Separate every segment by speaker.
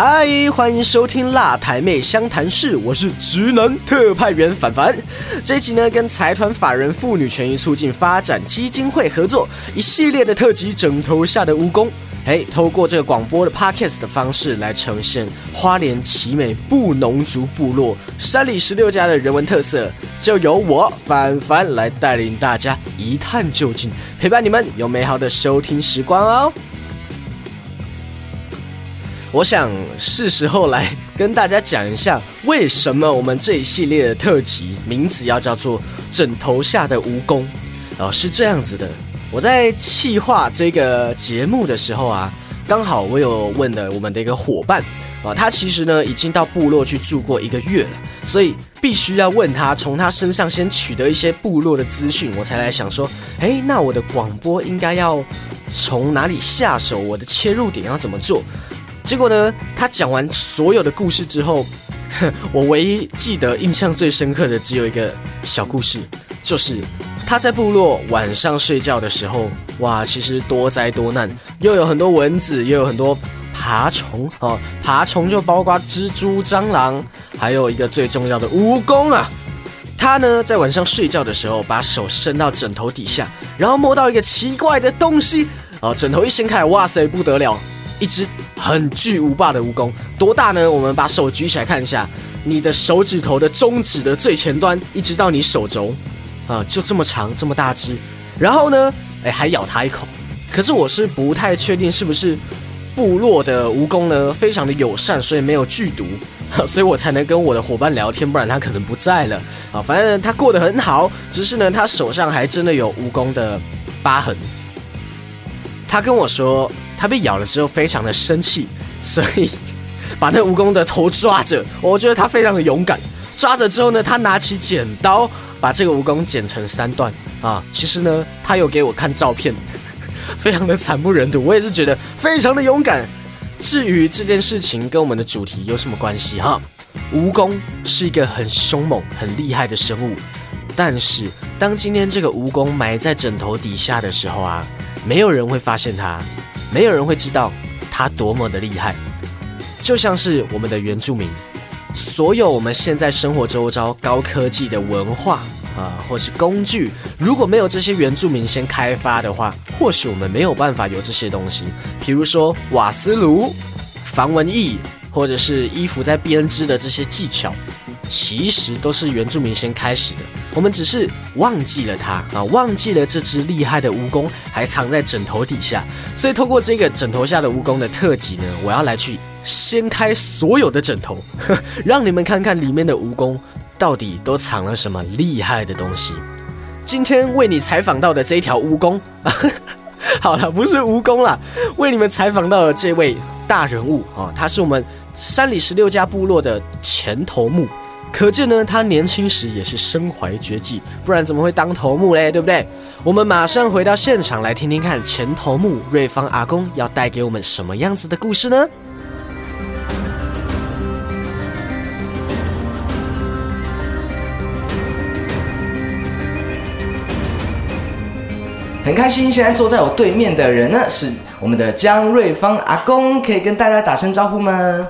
Speaker 1: 嗨，欢迎收听辣台妹相谈室，我是直男特派员凡凡。这一集呢，跟财团法人妇女权益促进发展基金会合作，一系列的特辑《枕头下的蜈蚣》。哎，透过这个广播的 podcast 的方式来呈现花莲奇美布农族部落山里十六家的人文特色，就由我凡凡来带领大家一探究竟，陪伴你们有美好的收听时光哦。我想是时候来跟大家讲一下，为什么我们这一系列的特辑名字要叫做《枕头下的蜈蚣》哦，是这样子的。我在企划这个节目的时候啊，刚好我有问了我们的一个伙伴啊，他其实呢已经到部落去住过一个月了，所以必须要问他，从他身上先取得一些部落的资讯，我才来想说，哎，那我的广播应该要从哪里下手？我的切入点要怎么做？结果呢，他讲完所有的故事之后，我唯一记得印象最深刻的只有一个小故事，就是。他在部落晚上睡觉的时候，哇，其实多灾多难，又有很多蚊子，又有很多爬虫哦，爬虫就包括蜘蛛、蟑螂，还有一个最重要的蜈蚣啊。他呢在晚上睡觉的时候，把手伸到枕头底下，然后摸到一个奇怪的东西哦，枕头一掀开，哇塞，不得了，一只很巨无霸的蜈蚣，多大呢？我们把手举起来看一下，你的手指头的中指的最前端，一直到你手肘。啊，就这么长，这么大只，然后呢，哎，还咬他一口。可是我是不太确定是不是部落的蜈蚣呢，非常的友善，所以没有剧毒，所以我才能跟我的伙伴聊天，不然他可能不在了。啊，反正他过得很好，只是呢，他手上还真的有蜈蚣的疤痕。他跟我说，他被咬了之后非常的生气，所以把那蜈蚣的头抓着。我觉得他非常的勇敢。抓着之后呢，他拿起剪刀，把这个蜈蚣剪成三段啊。其实呢，他有给我看照片，非常的惨不忍睹。我也是觉得非常的勇敢。至于这件事情跟我们的主题有什么关系哈？蜈蚣是一个很凶猛、很厉害的生物，但是当今天这个蜈蚣埋在枕头底下的时候啊，没有人会发现它，没有人会知道它多么的厉害，就像是我们的原住民。所有我们现在生活周遭高科技的文化啊，或是工具，如果没有这些原住民先开发的话，或许我们没有办法有这些东西。比如说瓦斯炉、防蚊液，或者是衣服在编织的这些技巧，其实都是原住民先开始的。我们只是忘记了它啊，忘记了这只厉害的蜈蚣还藏在枕头底下。所以，透过这个枕头下的蜈蚣的特辑呢，我要来去。掀开所有的枕头，让你们看看里面的蜈蚣到底都藏了什么厉害的东西。今天为你采访到的这一条蜈蚣，好了，不是蜈蚣啦，为你们采访到的这位大人物啊，他是我们山里十六家部落的前头目，可见呢，他年轻时也是身怀绝技，不然怎么会当头目嘞？对不对？我们马上回到现场来听听看前头目瑞芳阿公要带给我们什么样子的故事呢？很开心，现在坐在我对面的人呢，是我们的江瑞芳阿公，可以跟大家打声招呼吗？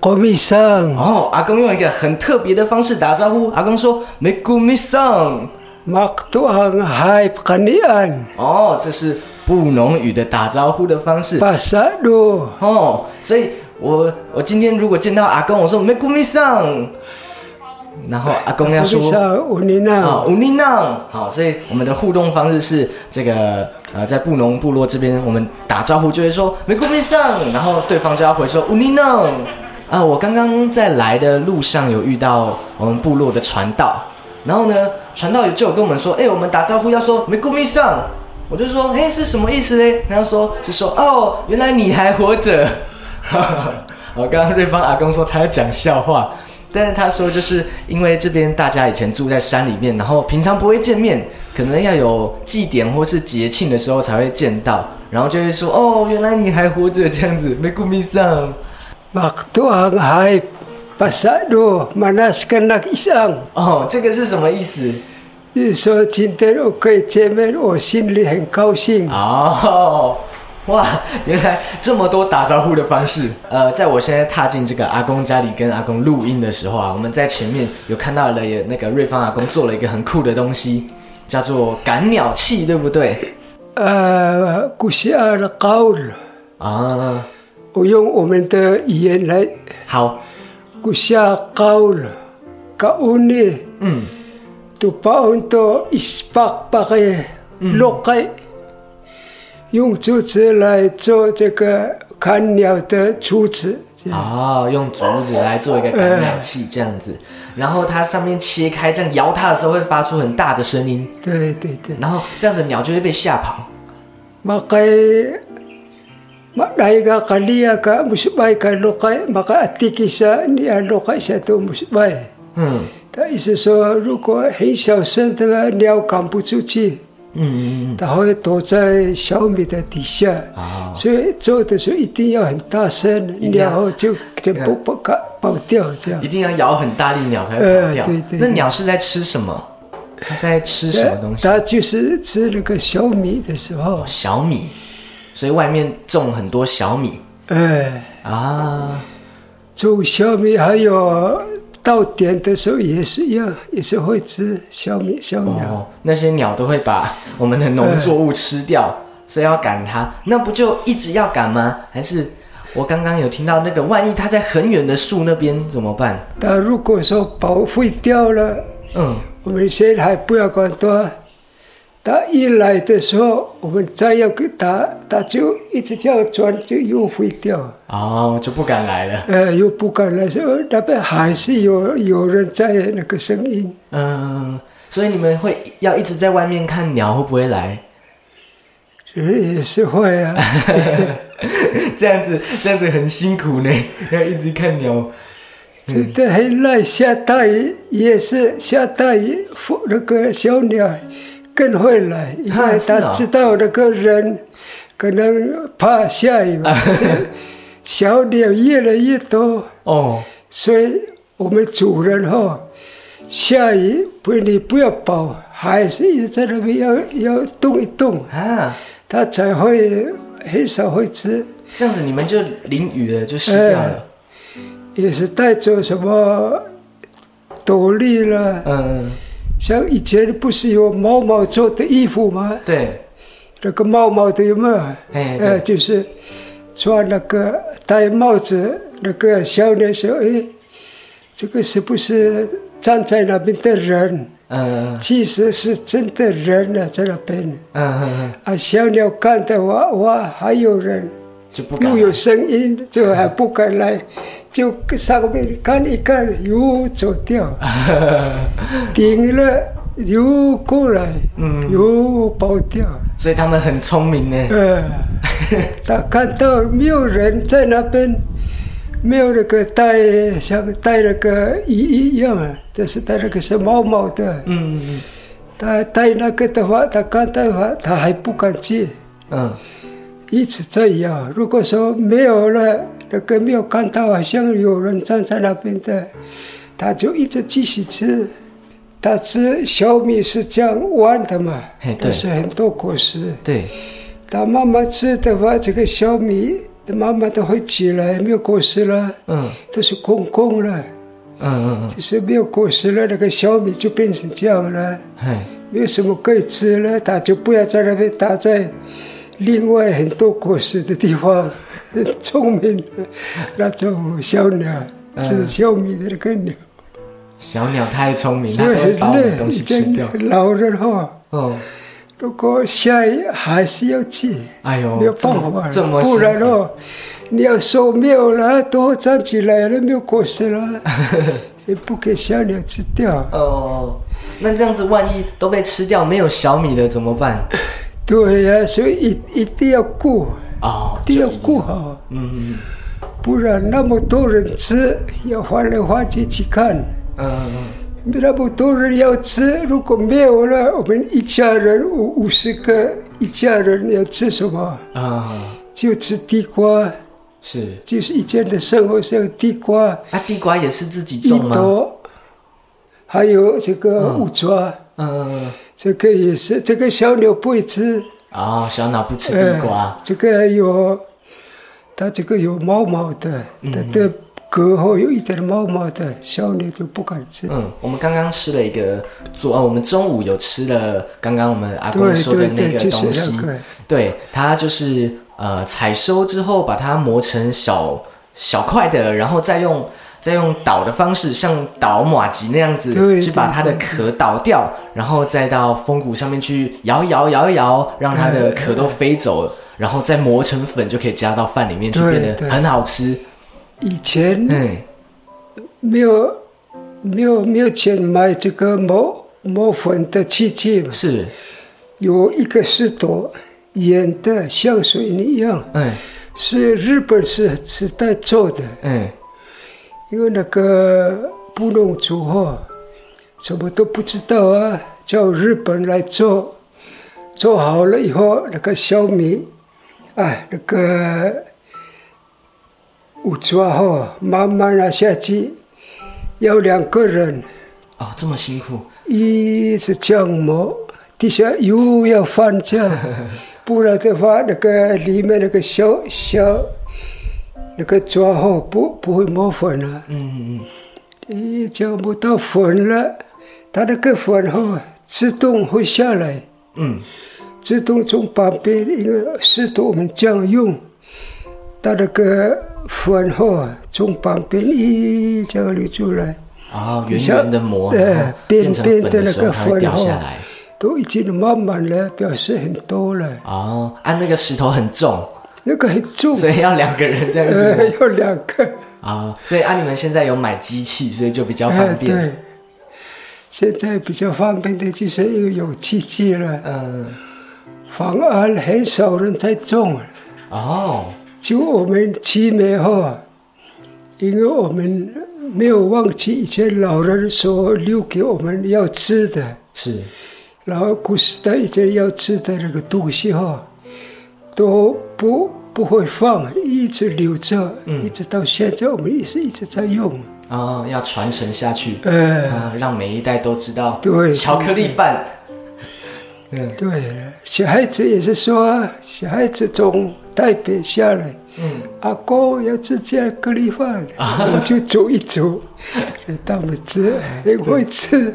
Speaker 2: 古米桑
Speaker 1: 哦，阿公用一个很特别的方式打招呼。阿公说：“没古米桑，
Speaker 2: 马多昂海卡尼安。”
Speaker 1: 哦，这是布农语的打招呼的方式。
Speaker 2: 巴萨罗
Speaker 1: 哦，所以我我今天如果见到阿公，我说：“没古米桑。”然后阿公要说
Speaker 2: 啊，乌尼
Speaker 1: 囊，好，所以我们的互动方式是这个呃，在布农部落这边，我们打招呼就会说没顾面上，然后对方就要回说乌尼囊。啊，我刚刚在来的路上有遇到我们部落的传道，然后呢，传道就有跟我们说，哎，我们打招呼要说没顾面上，我就说，哎，是什么意思嘞？然后说就说哦，原来你还活着。我刚刚瑞芳阿公说他要讲笑话。但是他说，就是因为这边大家以前住在山里面，然后平常不会见面，可能要有祭典或是节庆的时候才会见到，然后就会说：“哦，原来你还活着这样子。”没顾米上，
Speaker 2: 马多昂还巴萨罗马纳斯根那伊上。
Speaker 1: 哦，这个是什么意思？
Speaker 2: 是说今天我可以见面，我心里很高兴。
Speaker 1: 哦，哇，原来这么多打招呼的方式。呃，在我现在踏进这个阿公家里跟阿公录音的时候啊，我们在前面有看到了也那个瑞芳阿公做了一个很酷的东西，叫做赶鸟器，对不对？
Speaker 2: 呃，古希尔的高了，
Speaker 1: 啊，
Speaker 2: 我用我们的语言来，
Speaker 1: 好，
Speaker 2: 古下高了，高呢，
Speaker 1: 嗯，
Speaker 2: 都把很多一百八个落开，用竹子来做这个看鸟的竹子，
Speaker 1: 哦，用竹子来做一个赶鸟器这样子，然后它上面切开，这样摇它的时候会发出很大的声音，
Speaker 2: 对对对。
Speaker 1: 然后这样子鸟就会被吓跑。
Speaker 2: Makay Maday ka kalia ka musbay ka lokay makaatiki sa ni lokay sa
Speaker 1: 那
Speaker 2: 个小米的时候，
Speaker 1: 小米，所以外面种很多小米
Speaker 2: 哎，
Speaker 1: 啊。
Speaker 2: 种小米还有到点的时候也是一样，也是会吃小米小鸟。
Speaker 1: 哦，那些鸟都会把我们的农作物吃掉，所以要赶它。那不就一直要赶吗？还是我刚刚有听到那个，万一它在很远的树那边怎么办？
Speaker 2: 它如果说保废掉了，
Speaker 1: 嗯，
Speaker 2: 我们先还不要管它。它一来的时候，我们再要给他，他就一直这样转，就又废掉。
Speaker 1: 哦，就不敢来了。
Speaker 2: 呃，又不敢来说，那边还是有有人在那个声音。
Speaker 1: 嗯，所以你们会要一直在外面看鸟会不会来？
Speaker 2: 也是会啊，
Speaker 1: 这样子，这样子很辛苦呢，要一直看鸟。
Speaker 2: 真的很累。下大雨也是下大雨，那个小鸟更会来，因为他知道那个人可能怕下雨嘛，小鸟越来越多，
Speaker 1: 哦，
Speaker 2: 所以我们主人哈、下雨不你不要跑，还是一直在那边要要动一动，
Speaker 1: 啊，
Speaker 2: 它才会很少会吃。
Speaker 1: 这样子你们就淋雨了，就湿掉了。
Speaker 2: 也是带着什么斗笠啦，
Speaker 1: 嗯，
Speaker 2: 像以前不是有毛毛做的衣服吗？
Speaker 1: 对，
Speaker 2: 那个毛毛的有没有？
Speaker 1: 哎
Speaker 2: 呃，就是穿那个戴帽子，那个小年说：“哎，这个是不是站在那边的人？
Speaker 1: 嗯
Speaker 2: 其实是真的人呢，在那边。
Speaker 1: 嗯嗯嗯，
Speaker 2: 啊，小鸟看的哇哇，还有人，
Speaker 1: 就不敢。
Speaker 2: 又有声音，就还不敢来，就上面看一看，又走掉，顶了又过来，
Speaker 1: 嗯
Speaker 2: 又跑掉。
Speaker 1: 所以他们很聪明呢。
Speaker 2: 呃，他看到没有人在那边，没有那个带像带那个衣一样啊，就是带那个是毛毛的。
Speaker 1: 嗯嗯
Speaker 2: 他带那个的话，他看到的话，他还不敢去，
Speaker 1: 嗯
Speaker 2: 一直这样。如果说没有了，那个没有看到好像有人站在那边的，他就一直继续吃。他吃小米是这样弯的嘛，
Speaker 1: 对。
Speaker 2: 但是很多果实。
Speaker 1: 对，
Speaker 2: 他慢慢吃的话，这个小米，他妈妈都会起来，没有果实了，
Speaker 1: 嗯。
Speaker 2: 都是空空了，
Speaker 1: 嗯嗯
Speaker 2: 就是没有果实了，那个小米就变成这样了，
Speaker 1: 嗯，
Speaker 2: 没有什么可以吃了，他就不要在那边打在另外很多果实的地方，很聪明的那种小鸟，吃小米的那个鸟，
Speaker 1: 小鸟太聪明，它
Speaker 2: 所以
Speaker 1: 都会把我们的东西。吃掉。
Speaker 2: 老人哈，
Speaker 1: 哦，
Speaker 2: 如果下雨还是要去。
Speaker 1: 哎呦，
Speaker 2: 没有办法了，
Speaker 1: 么这么
Speaker 2: 不然哦，你要说没有了，都站起来了，没有果实了，也 不给小鸟吃掉。
Speaker 1: 哦，那这样子万一都被吃掉，没有小米了怎么办？
Speaker 2: 对呀、所以一一定要顾，
Speaker 1: 啊，
Speaker 2: 一定要
Speaker 1: 就
Speaker 2: 顾好，
Speaker 1: 嗯嗯
Speaker 2: 不然那么多人吃，要换来换去去看。
Speaker 1: 嗯嗯。
Speaker 2: 那么多人要吃，如果没有了，我们一家人五五十个，一家人要吃什么？
Speaker 1: 嗯啊，
Speaker 2: 就吃地瓜，
Speaker 1: 是。
Speaker 2: 就是以前的生活像地瓜、
Speaker 1: 啊，地瓜也是自己
Speaker 2: 一
Speaker 1: 种吗？
Speaker 2: 朵，还有这个五抓，
Speaker 1: 嗯
Speaker 2: 这个也是，这个小鸟不会吃，
Speaker 1: 哦，小鸟不吃地瓜。
Speaker 2: 呃，这个有，它这个有毛毛的，
Speaker 1: 嗯
Speaker 2: 它的壳后有一点毛毛的，小鸟就不敢吃。
Speaker 1: 嗯，我们刚刚吃了一个做，哦，我们中午有吃了刚刚我们阿公说的那个东西，
Speaker 2: 是那个，
Speaker 1: 对，它就是呃采收之后把它磨成小小块的，然后再用再用捣的方式，像捣马吉那样子，去把它的壳捣掉，然后再到风鼓上面去摇一摇摇一摇，让它的壳都飞走，然后再磨成粉，就可以加到饭里面去，
Speaker 2: 对
Speaker 1: 变得很好吃。
Speaker 2: 以前
Speaker 1: 嗯，
Speaker 2: 没有没有没有钱买这个磨磨粉的器具嘛，
Speaker 1: 是，
Speaker 2: 有一个石头圆的像水泥一样，
Speaker 1: 嗯。
Speaker 2: 是日本时时代做的。
Speaker 1: 嗯
Speaker 2: 因为那个布农族哈，什么都不知道啊，叫日本来做，做好了以后，那个小米，哎，那个五抓哈，慢慢拿下去，要两个人。
Speaker 1: 哦，这么辛苦，
Speaker 2: 一直这样磨，底下又要翻这样，不然的话，那个里面那个小小那个抓哈不不会磨粉了。
Speaker 1: 嗯嗯
Speaker 2: 一搅不到粉了，它那个粉后自动会下来，
Speaker 1: 嗯
Speaker 2: 自动从旁边一个石头我们这样用，它那个粉后从旁边一这样流出来，
Speaker 1: 啊，哦，圆
Speaker 2: 像
Speaker 1: 圆的膜，
Speaker 2: 哎
Speaker 1: 然后变成
Speaker 2: 边边的那个粉哦
Speaker 1: 下来。
Speaker 2: 都已经慢慢了，表示很多了，
Speaker 1: 哦，按、那个石头很重，
Speaker 2: 那个很重，
Speaker 1: 所以要两个人这样子
Speaker 2: 呃，要两个，
Speaker 1: 啊、所以啊、你们现在有买机器，所以就比较
Speaker 2: 哎
Speaker 1: 方便。
Speaker 2: 对，现在比较方便的就是又有机器了。
Speaker 1: 嗯，
Speaker 2: 反而很少人在种了，
Speaker 1: 哦，
Speaker 2: 就我们奇美哈，因为我们没有忘记以前老人所留给我们要吃的，
Speaker 1: 是，
Speaker 2: 然后古时代以前要吃的那个东西哈，都不不会放，一直留着，
Speaker 1: 嗯
Speaker 2: 一直到现在我们一直一直在用，
Speaker 1: 哦，要传承下去，
Speaker 2: 呃，
Speaker 1: 啊、让每一代都知道。
Speaker 2: 对
Speaker 1: 巧克力饭。嗯
Speaker 2: 对，小孩子也是说，小孩子从台北下来。
Speaker 1: 嗯，
Speaker 2: 阿公要吃巧克力饭，我就煮一煮，给他们吃，很会吃。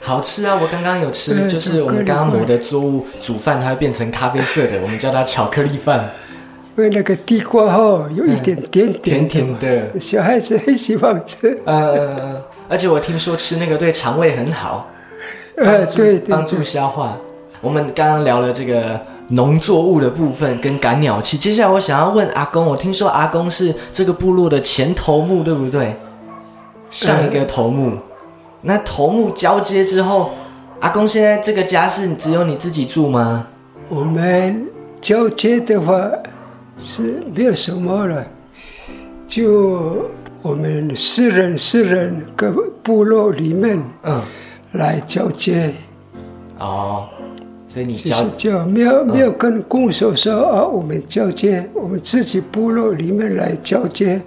Speaker 1: 好吃啊！我刚刚有吃，就是我们刚刚磨的作物煮饭，它会变成咖啡色的，我们叫它巧克力饭。
Speaker 2: 因为那个地瓜哈有一点点
Speaker 1: 甜
Speaker 2: 甜
Speaker 1: 甜的
Speaker 2: 小孩子很喜欢吃。
Speaker 1: 呃，而且我听说吃那个对肠胃很好，
Speaker 2: 呃，对
Speaker 1: 帮助，消化。我们刚刚聊了这个农作物的部分跟赶鸟器，接下来我想要问阿公，我听说阿公是这个部落的前头目，对不对？上一个头目，那头目交接之后，阿公现在这个家是只有你自己住吗？
Speaker 2: 我们交接的话是没有什么了，就我们四人四人各部落里面
Speaker 1: 嗯，
Speaker 2: 来交接。
Speaker 1: 哦，所以你
Speaker 2: 就
Speaker 1: 交
Speaker 2: 是这样，没有没有跟公所说啊，我们交接，我们自己部落里面来交接，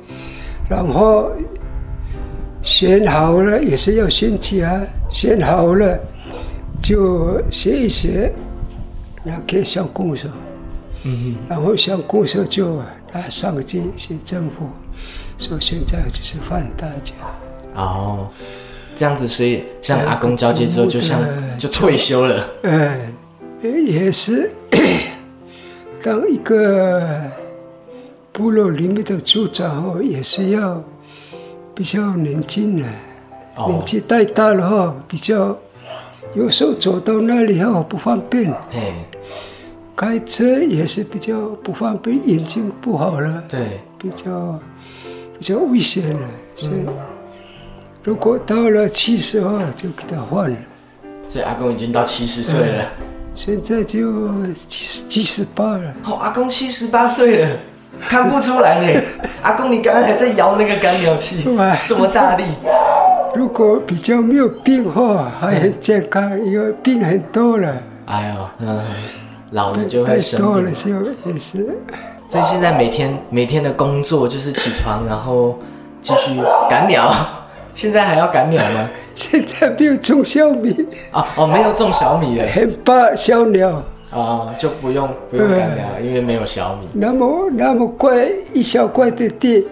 Speaker 2: 然后选好了也是要选举啊，选好了就写一写，拿给乡公所，
Speaker 1: 嗯
Speaker 2: 然后像公社就拿上去县政府，说现在就是换大家。
Speaker 1: 哦，这样子，所以像阿公交接之后，就像
Speaker 2: 呃
Speaker 1: 就退休了。
Speaker 2: 哎，也是当一个部落里面的组长哦，也是要比较年轻的，
Speaker 1: 哦
Speaker 2: 年纪太大了哈，比较有时候走到那里哦不方便，
Speaker 1: 嘿，
Speaker 2: 开车也是比较不方便，眼睛不好了，
Speaker 1: 对，
Speaker 2: 比较比较危险了，所以如果到了七十二就给他换了。
Speaker 1: 所以阿公已经到七十岁了。
Speaker 2: 现在就七十七十八了，
Speaker 1: 哦，阿公七十八岁了，看不出来呢。阿公，你刚刚还在摇那个干鸟器
Speaker 2: 哇，
Speaker 1: 这么大力。
Speaker 2: 如果比较没有病哈，还很健康，因为病很多了，
Speaker 1: 哎呦，嗯，老了就
Speaker 2: 太
Speaker 1: 会生
Speaker 2: 多了
Speaker 1: 病。
Speaker 2: 就也是，
Speaker 1: 所以现在每天每天的工作就是起床，然后继续赶鸟。现在还要赶鸟吗？
Speaker 2: 现在没有种小米，
Speaker 1: 哦哦，没有种小米哎。
Speaker 2: 很怕小鸟，
Speaker 1: 啊，就不用不用干粮，因为没有小米。
Speaker 2: 那么那么块一小块的地，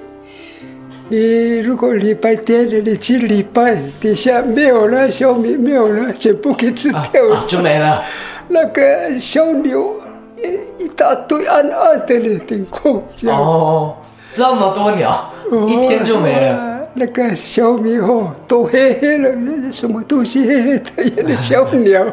Speaker 2: 你如果礼拜天你去礼拜，底下没有了小米，没有了，全部给吃掉了，
Speaker 1: 啊就没了。
Speaker 2: 那个小牛一一大堆暗暗的呢，天空这样。
Speaker 1: 哦，这么多鸟，一天就没了。
Speaker 2: 哇那个小米哦，都黑黑了，什么东西黑黑的，有的小鸟。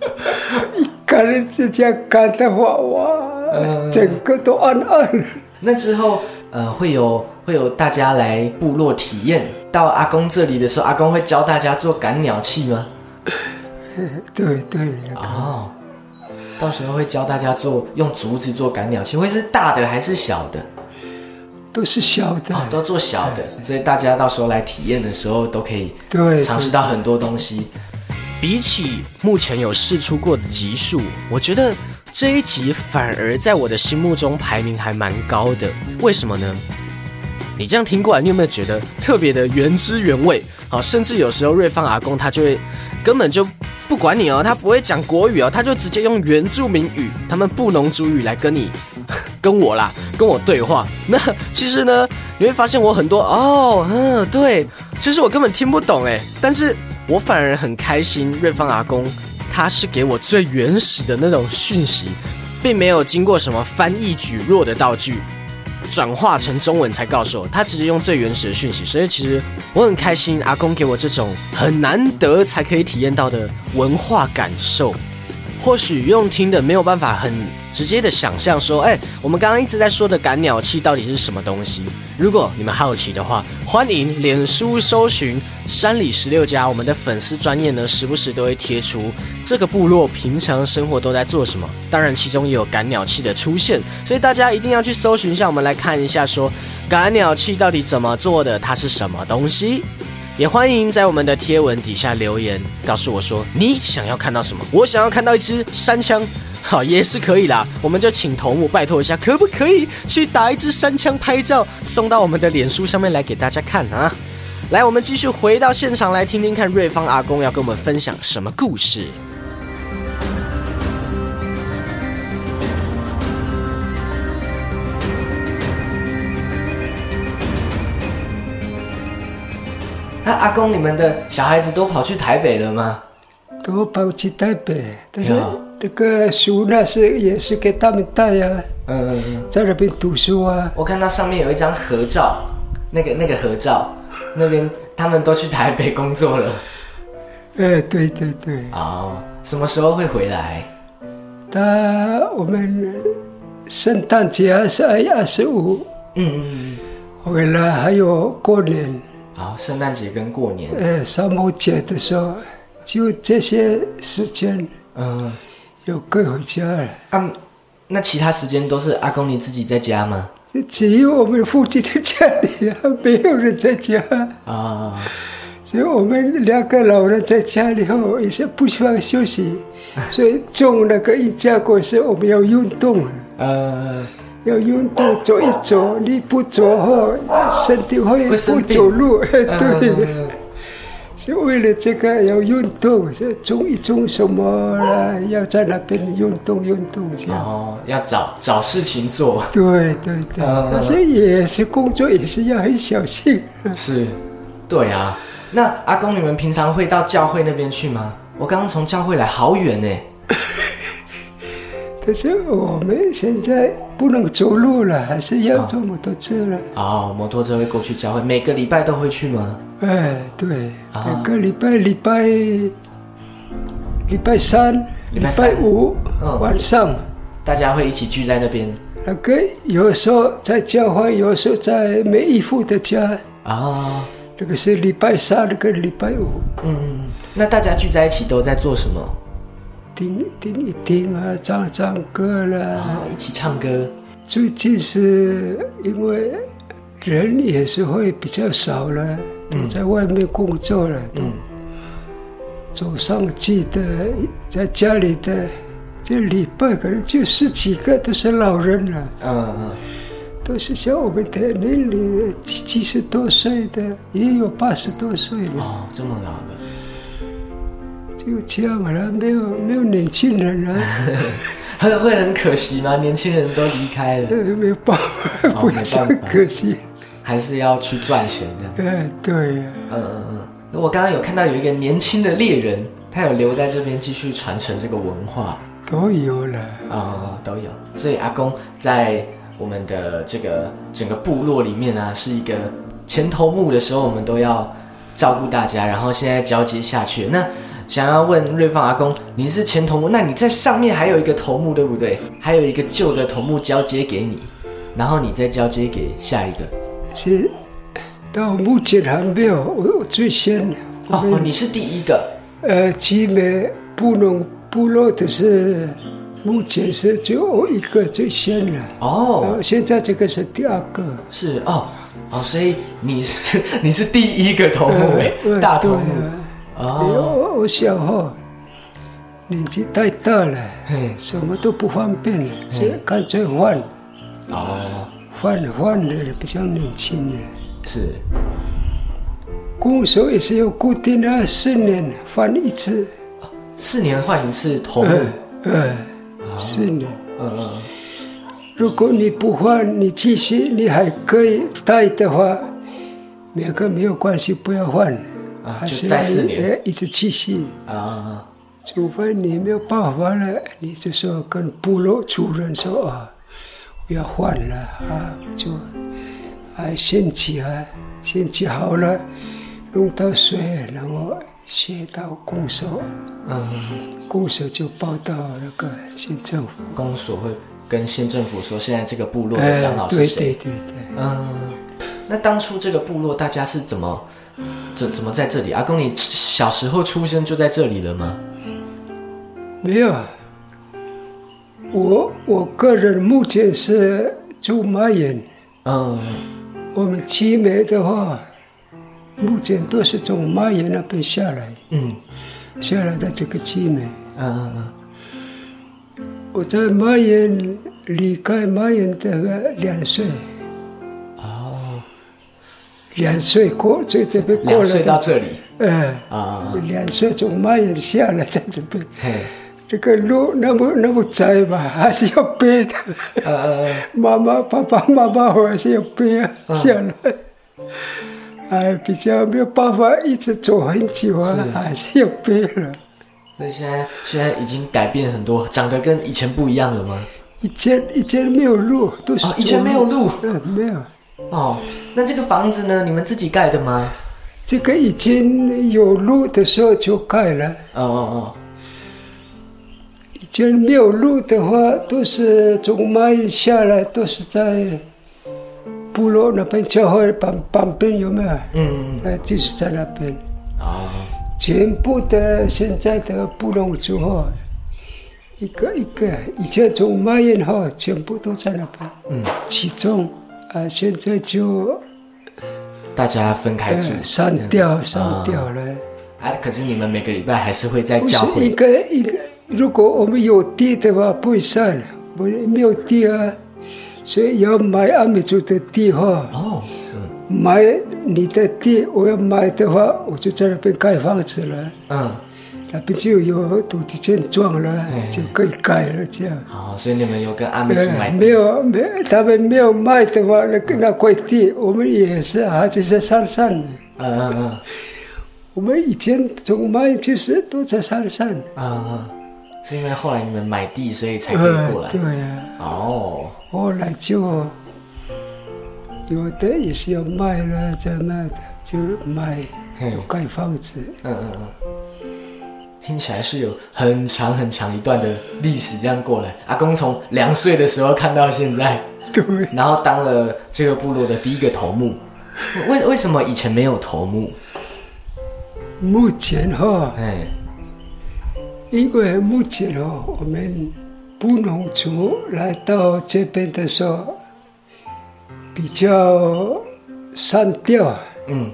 Speaker 2: 一看这家看的话，哇，
Speaker 1: 嗯
Speaker 2: 整个都暗暗了。
Speaker 1: 那之后，呃，会有会有大家来部落体验。到阿公这里的时候，阿公会教大家做赶鸟器吗？
Speaker 2: 对对，
Speaker 1: 哦，到时候会教大家做用竹子做赶鸟器，会是大的还是小的？
Speaker 2: 都是小的。
Speaker 1: 哦，都做小的，所以大家到时候来体验的时候都可以
Speaker 2: 对
Speaker 1: 尝试到很多东西。比起目前有试出过的集数，我觉得这一集反而在我的心目中排名还蛮高的。为什么呢？你这样听过来，你有没有觉得特别的原汁原味？好，甚至有时候瑞芳阿公他就会根本就不管你哦，他不会讲国语哦，他就直接用原住民语，他们布农族语来跟你 跟我啦，跟我对话。那其实呢，你会发现我很多哦，嗯，对，其实我根本听不懂哎，但是我反而很开心。瑞芳阿公他是给我最原始的那种讯息，并没有经过什么翻译举弱的道具。转化成中文才告诉我，他直接用最原始的讯息，所以其实我很开心，阿公给我这种很难得才可以体验到的文化感受。或许用听的没有办法很直接的想象说，哎，我们刚刚一直在说的赶鸟器到底是什么东西？如果你们好奇的话，欢迎脸书搜寻山里十六家，我们的粉丝专业呢，时不时都会贴出这个部落平常生活都在做什么。当然，其中也有赶鸟器的出现，所以大家一定要去搜寻一下，我们来看一下说赶鸟器到底怎么做的，它是什么东西。也欢迎在我们的贴文底下留言，告诉我说你想要看到什么。我想要看到一支山枪，好也是可以啦。我们就请头目拜托一下，可不可以去打一支山枪拍照，送到我们的脸书上面来给大家看啊？来，我们继续回到现场来听听看瑞芳阿公要跟我们分享什么故事。那阿公，你们的小孩子都跑去台北了吗？
Speaker 2: 都跑去台北，但是
Speaker 1: 呀
Speaker 2: 这个书那是也是给他们带呀、
Speaker 1: 嗯嗯嗯。
Speaker 2: 在那边读书啊。
Speaker 1: 我看到上面有一张合照，那个那个合照，那边他们都去台北工作了。
Speaker 2: 哎，对对对，
Speaker 1: 哦，什么时候会回来？
Speaker 2: 他我们圣诞节二十二、二十五
Speaker 1: 嗯嗯嗯。
Speaker 2: 回来，还有过年，
Speaker 1: 好，圣诞节跟过年。
Speaker 2: 呃，三母节的时候，就这些时间
Speaker 1: 嗯，
Speaker 2: 有归回家了。
Speaker 1: 啊，那其他时间都是阿公你自己在家吗？
Speaker 2: 只有我们父亲在家里啊，没有人在家。
Speaker 1: 啊、
Speaker 2: 所以我们两个老人在家里后也是不喜欢休息，所以种那个一家果时我们要运动，
Speaker 1: 呃，
Speaker 2: 要运动走一走，你不走后身体会不走路，对。
Speaker 1: 嗯
Speaker 2: 是为了这个要运动，所以种一种什么啦，要在那边运动运动这样。
Speaker 1: 哦，要找找事情做。
Speaker 2: 对对对，
Speaker 1: 嗯
Speaker 2: 但是也是工作也是要很小心。
Speaker 1: 是，对啊。那阿公，你们平常会到教会那边去吗？我刚刚从教会来，好远呢。
Speaker 2: 可是我们现在不能走路了，还是要坐摩托车了。
Speaker 1: 哦，摩托车会过去教会，每个礼拜都会去吗？
Speaker 2: 哎，对，
Speaker 1: 啊
Speaker 2: 每个礼拜礼拜礼拜三、礼
Speaker 1: 礼拜
Speaker 2: 五
Speaker 1: 嗯
Speaker 2: 晚上，
Speaker 1: 大家会一起聚在那边
Speaker 2: 那个有时候在教会，有时候在梅姨父的家，
Speaker 1: 啊。
Speaker 2: 这个是礼拜三，那个礼拜五，
Speaker 1: 嗯，那大家聚在一起都在做什么？
Speaker 2: 听听一听啊，唱唱歌啦。
Speaker 1: 啊，一起唱歌。
Speaker 2: 最近是因为人也是会比较少了，都在外面工作了，都
Speaker 1: 嗯
Speaker 2: 走上去的，在家里的，这礼拜可能就十几个都是老人了，
Speaker 1: 嗯嗯。
Speaker 2: 都是像我们的年龄七七十多岁的，也有八十多岁的。
Speaker 1: 哦，这么老了。
Speaker 2: 就这样了，没有没有年轻人了，
Speaker 1: 会会很可惜吗？年轻人都离开了，
Speaker 2: 呃，没有办法，
Speaker 1: 哦
Speaker 2: 不要说
Speaker 1: 没办法
Speaker 2: 可惜。
Speaker 1: 还是要去赚钱的。
Speaker 2: 哎，对呀，
Speaker 1: 嗯嗯嗯。我刚刚有看到有一个年轻的猎人，他有留在这边继续传承这个文化。
Speaker 2: 都有了。
Speaker 1: 啊、都有。所以阿公在我们的这个整个部落里面呢，是一个前头目的时候，我们都要照顾大家，然后现在交接下去。那想要问瑞芳阿公，你是前头目，那你在上面还有一个头目，对不对？还有一个旧的头目交接给你，然后你再交接给下一个。
Speaker 2: 是到目前还没有，我我最先，的
Speaker 1: 哦，你是第一个。
Speaker 2: 呃集美部落部落的是目前是最后一个最先的。
Speaker 1: 哦，
Speaker 2: 呃，现在这个是第二个。
Speaker 1: 是哦哦，所以你是 你是第一个头目哎、
Speaker 2: 呃
Speaker 1: 大头目哦，
Speaker 2: 我我想哈，年纪太大了，
Speaker 1: 嘿。
Speaker 2: 什么都不方便了，所以干脆换。
Speaker 1: 哦，
Speaker 2: 换换的比较年轻的。
Speaker 1: 是。
Speaker 2: 鼓手也是有固定的，四年换一次，
Speaker 1: 四年换一次头目。
Speaker 2: 呃，四年。
Speaker 1: 嗯嗯。
Speaker 2: 如果你不换，你继续你还可以带的话，两个没有关系，不要换，
Speaker 1: 啊就
Speaker 2: 还是
Speaker 1: 再四年
Speaker 2: 呃一直继续。
Speaker 1: 嗯啊，
Speaker 2: 除非你没有办法了，你就说跟部落主任说啊，我要换了啊，就啊先起啊，先起好了，弄到水，然后写到公所，
Speaker 1: 嗯，
Speaker 2: 公所就报到那个县政府。
Speaker 1: 公所会跟县政府说，现在这个部落的长老是
Speaker 2: 对对？对对，
Speaker 1: 嗯，那当初这个部落大家是怎么怎怎么在这里？阿公，你小时候出生就在这里了吗？
Speaker 2: 没有。我我个人目前是住马眼，
Speaker 1: 嗯，
Speaker 2: 我们集美的话，目前都是从马眼那边下来。
Speaker 1: 嗯
Speaker 2: 下来的这个集美。
Speaker 1: 嗯嗯
Speaker 2: 我在马眼离开马眼的两岁，两岁过在这边过
Speaker 1: 两
Speaker 2: 来的，
Speaker 1: 岁到这里
Speaker 2: 哎，
Speaker 1: 啊，
Speaker 2: 两岁从马眼下来在这边，
Speaker 1: 嘿，
Speaker 2: 这个路那么那么窄吧，还是要背的。
Speaker 1: 呃呃，
Speaker 2: 妈妈、爸爸妈妈还是要背啊下来。哎，比较没有办法一直走很久啊，
Speaker 1: 是
Speaker 2: 还是要背了。
Speaker 1: 所以现在现在已经改变很多，长得跟以前不一样了吗？
Speaker 2: 以前以前没有路，都是
Speaker 1: 哦，以前没有路
Speaker 2: 嗯，没有。
Speaker 1: 哦。那这个房子呢？你们自己盖的吗？
Speaker 2: 这个已经有路的时候就盖了，
Speaker 1: 哦哦哦
Speaker 2: 以前没有路的话，都是从马云下来，都是在部落那边教会旁旁边有没有？
Speaker 1: 哦，嗯，
Speaker 2: 呃，就是在那边，
Speaker 1: 哦，
Speaker 2: 全部的现在的部落族哈，一个一个，以前从马云后，全部都在那边，
Speaker 1: 嗯，
Speaker 2: 其中啊，现在就
Speaker 1: 大家分开住
Speaker 2: 呃，删掉散掉了。
Speaker 1: 啊。可是你们每个礼拜还是会在教会
Speaker 2: 一个一个，如果我们有地的话不会散，我们没有地啊，所以要买阿美族的地哈，
Speaker 1: 哦，嗯。
Speaker 2: 买你的地，我要买的话，我就在那边盖房子了，
Speaker 1: 嗯，
Speaker 2: 那不就有土地建庄了
Speaker 1: 哎，
Speaker 2: 就可以盖了这样。
Speaker 1: 好，所以你们有跟阿美族买
Speaker 2: 呃，没有没有，他们没有卖的话，那个那块地，我们也是还是在山上的。
Speaker 1: 嗯嗯嗯
Speaker 2: 我们以前从卖就是都在山上。
Speaker 1: 嗯嗯，是因为后来你们买地，所以才可以过来
Speaker 2: 呃。对呀、
Speaker 1: 哦，
Speaker 2: 后来就有的也是要卖了，再卖的就卖，
Speaker 1: 嗯
Speaker 2: 有盖房子。
Speaker 1: 嗯嗯嗯，听起来是有很长很长一段的历史这样过来。阿公从两岁的时候看到现在，
Speaker 2: 对，
Speaker 1: 然后当了这个部落的第一个头目。为为什么以前没有头目？
Speaker 2: 目前哈，
Speaker 1: 哎，
Speaker 2: 因为目前哈，我们布农族来到这边的时候，比较山调，
Speaker 1: 嗯，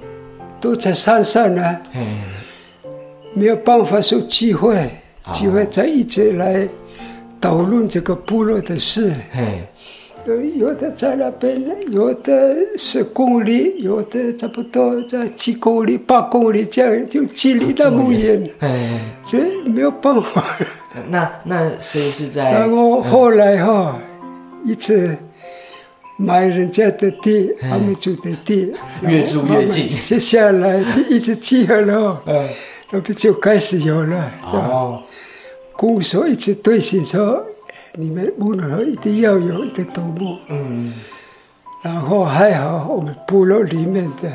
Speaker 2: 都在山上呢，
Speaker 1: 嘿，
Speaker 2: 没有办法说机会，
Speaker 1: 哦
Speaker 2: 机会再一直来讨论这个部落的事。
Speaker 1: 嘿，
Speaker 2: 有的在那边，有的十公里，有的差不多在七公里、八公里这样，就距离那么远，
Speaker 1: 哎，
Speaker 2: 所以没有办法。
Speaker 1: 那那所以是在？
Speaker 2: 然后后来哈，一直买人家的地，他们住的地，
Speaker 1: 越住越近。
Speaker 2: 接下来就一直集合了，
Speaker 1: 嗯
Speaker 2: 那不就开始有了？是吧
Speaker 1: 哦
Speaker 2: 公所一直对行说，你们无论如何一定要有一个头目。
Speaker 1: 嗯
Speaker 2: 然后还好，我们部落里面的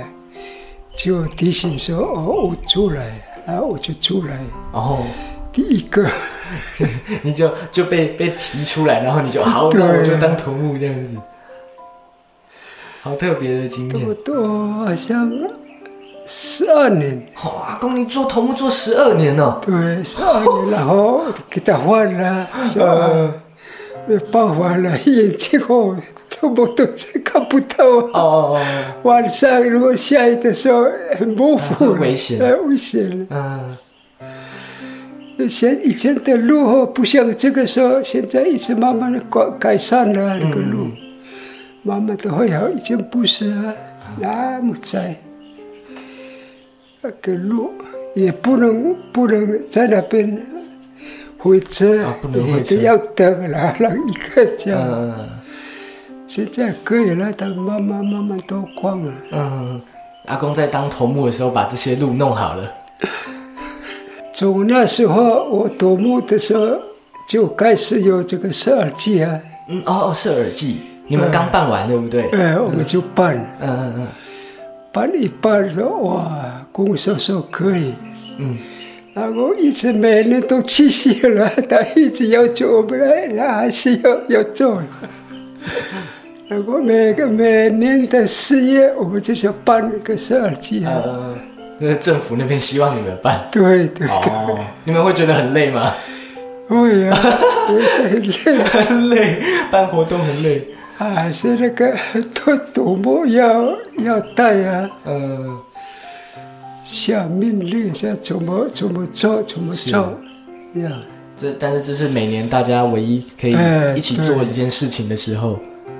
Speaker 2: 就提醒说：“哦，我出来，然后我就出来，
Speaker 1: 哦，
Speaker 2: 第一个。
Speaker 1: 你就就被被提出来，然后你就好，
Speaker 2: 对
Speaker 1: 那我就当头目这样子，好特别的经验。
Speaker 2: 多好像十二年，
Speaker 1: 好、阿公，你做头目做十二年哦。
Speaker 2: 对，十二年，然后 给他换了，说啊没办法了，眼睛哦，怎么都是看不到
Speaker 1: 哦
Speaker 2: 啊。
Speaker 1: 哦哦，
Speaker 2: 晚上如果下雨的时候很模糊了，
Speaker 1: 很危险
Speaker 2: 很危险了。
Speaker 1: 嗯，
Speaker 2: 前以前的路哦，不像这个时候，现在一直慢慢的改改善了那个路，慢慢的会好。以前不是啊，那么窄，那个路也不能不能在那边回车，
Speaker 1: 啊不能回车
Speaker 2: 要等了，让一个这样。
Speaker 1: 嗯
Speaker 2: 现在可以了，但慢慢慢慢都光了。
Speaker 1: 嗯，阿公在当头目的时候把这些路弄好了。
Speaker 2: 从那时候我夺目的时候，就开始有这个设耳机啊。
Speaker 1: 嗯，哦哦，是耳机，你们刚办完对不对？
Speaker 2: 哎，我们就办，
Speaker 1: 嗯嗯嗯
Speaker 2: 办一办说哇，公社说可以，
Speaker 1: 嗯，
Speaker 2: 然后一直每年都去世了，他一直要求我们来，那还是要要做。然后每个每年的四月，我们就是办一个设耳机啊。
Speaker 1: 呃，那个政府那边希望你们办。
Speaker 2: 对对
Speaker 1: 哦，你们会觉得很累吗？
Speaker 2: 会啊，也是很累。
Speaker 1: 很累，办活动很累。
Speaker 2: 还是那个 都多么要要带啊，
Speaker 1: 嗯，
Speaker 2: 下命令下怎么怎么做怎么做，呀，
Speaker 1: 这但是这是每年大家唯一可以
Speaker 2: 哎
Speaker 1: 一起做一件事情的时候。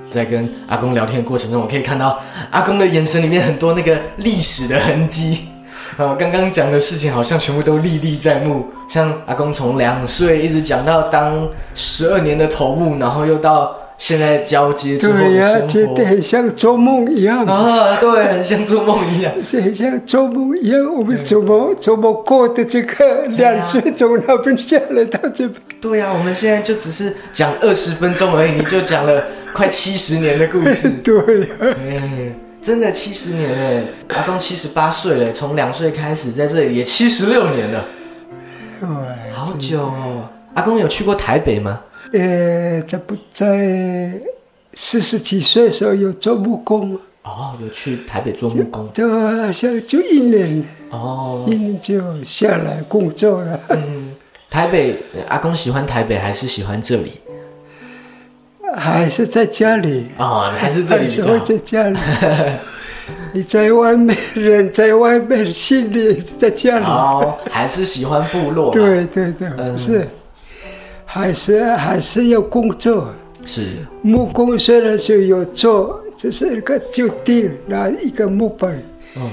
Speaker 1: 在跟阿公聊天的过程中，我可以看到阿公的眼神里面很多那个历史的痕迹。呃，刚刚讲的事情好像全部都历历在目，像阿公从两岁一直讲到当十二年的头目，然后又到现在交接之后
Speaker 2: 对呀、
Speaker 1: 的生活。
Speaker 2: 觉得很像做梦一样，
Speaker 1: 啊，对，很像做梦一样。
Speaker 2: 是很像做梦一样。我们怎么怎么过的这个两岁从那边下来到这边，
Speaker 1: 对呀、我们现在就只是讲二十分钟而已，你就讲了快七十年的故事。
Speaker 2: 对呀、
Speaker 1: 嗯，真的七十年哎，阿公七十八岁了，从两岁开始在这里也七十六年了，
Speaker 2: 哎，
Speaker 1: 好久哦。阿公有去过台北吗？
Speaker 2: 呃，在不在四十几岁的时候有做木工，
Speaker 1: 哦，有去台北做木工。
Speaker 2: 就好像就一年，
Speaker 1: 哦
Speaker 2: 一，年就下来工作了。
Speaker 1: 嗯，台北，呃阿公喜欢台北还是喜欢这里？
Speaker 2: 还是在家里，
Speaker 1: 哦，还是这里比
Speaker 2: 还是会
Speaker 1: 较。
Speaker 2: 在家里。你在外面，人在外面，心里在家里。
Speaker 1: 哦，还是喜欢部落。，
Speaker 2: 对对对，
Speaker 1: 嗯
Speaker 2: 不是，还是还是要工作。
Speaker 1: 是，
Speaker 2: 木工虽然是有做，只是一个就定拿一个木板。
Speaker 1: 嗯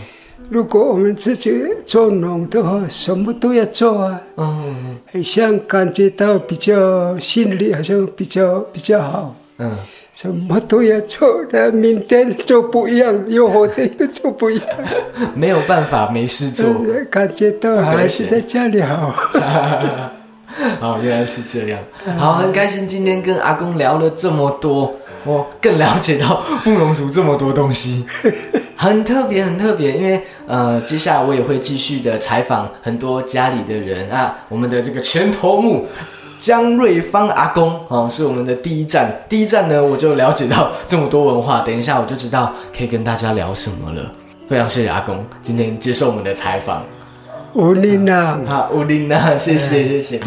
Speaker 2: 如果我们自己做农的话，什么都要做啊，
Speaker 1: 嗯
Speaker 2: 好像感觉到比较心里好像比较比较好。
Speaker 1: 嗯，
Speaker 2: 什么都要做，那明天就不一样，又后天又做不一样，
Speaker 1: 没有办法，没事做。
Speaker 2: 感觉到还是在家里好。
Speaker 1: 哦，原来是这样。好，很开心今天跟阿公聊了这么多，我更了解到布农族这么多东西，很特别，很特别。因为呃，接下来我也会继续的采访很多家里的人啊，我们的这个前头目。江瑞芳阿公哦，是我们的第一站。第一站呢，我就了解到这么多文化。等一下我就知道可以跟大家聊什么了。非常谢谢阿公今天接受我们的采访。
Speaker 2: 乌林娜。
Speaker 1: 好，乌林娜，谢谢谢谢。